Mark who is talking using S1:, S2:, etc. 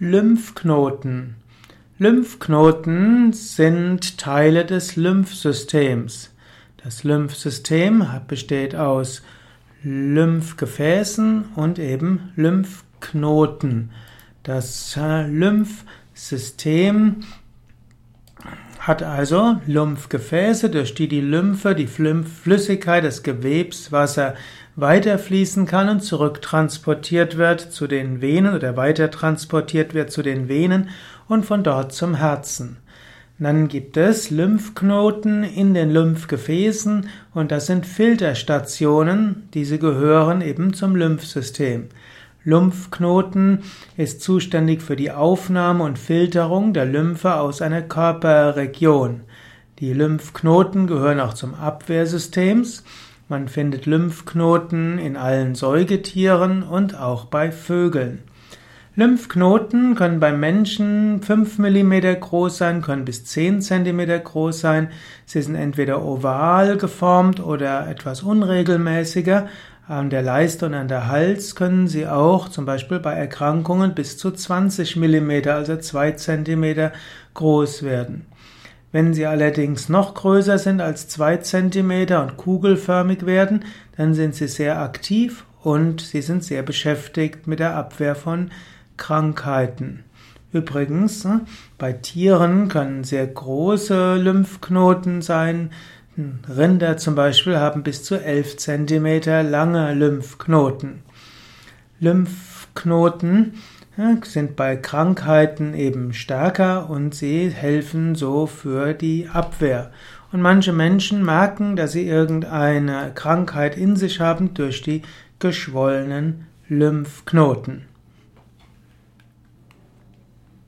S1: Lymphknoten. Lymphknoten sind Teile des Lymphsystems. Das Lymphsystem besteht aus Lymphgefäßen und eben Lymphknoten. Das äh, Lymphsystem hat also Lymphgefäße, durch die die Lymphe, die Flüssigkeit, das Gewebswasser weiterfließen kann und zurücktransportiert wird zu den Venen oder weitertransportiert wird zu den Venen und von dort zum Herzen. Dann gibt es Lymphknoten in den Lymphgefäßen und das sind Filterstationen, diese gehören eben zum Lymphsystem. Lymphknoten ist zuständig für die Aufnahme und Filterung der Lymphe aus einer Körperregion. Die Lymphknoten gehören auch zum Abwehrsystems man findet Lymphknoten in allen Säugetieren und auch bei Vögeln. Lymphknoten können beim Menschen 5 mm groß sein, können bis 10 cm groß sein. Sie sind entweder oval geformt oder etwas unregelmäßiger. An der Leiste und an der Hals können sie auch zum Beispiel bei Erkrankungen bis zu 20 mm, also 2 cm groß werden. Wenn sie allerdings noch größer sind als zwei Zentimeter und kugelförmig werden, dann sind sie sehr aktiv und sie sind sehr beschäftigt mit der Abwehr von Krankheiten. Übrigens, ne, bei Tieren können sehr große Lymphknoten sein. Rinder zum Beispiel haben bis zu 11 Zentimeter lange Lymphknoten. Lymphknoten sind bei Krankheiten eben stärker und sie helfen so für die Abwehr. Und manche Menschen merken, dass sie irgendeine Krankheit in sich haben durch die geschwollenen Lymphknoten.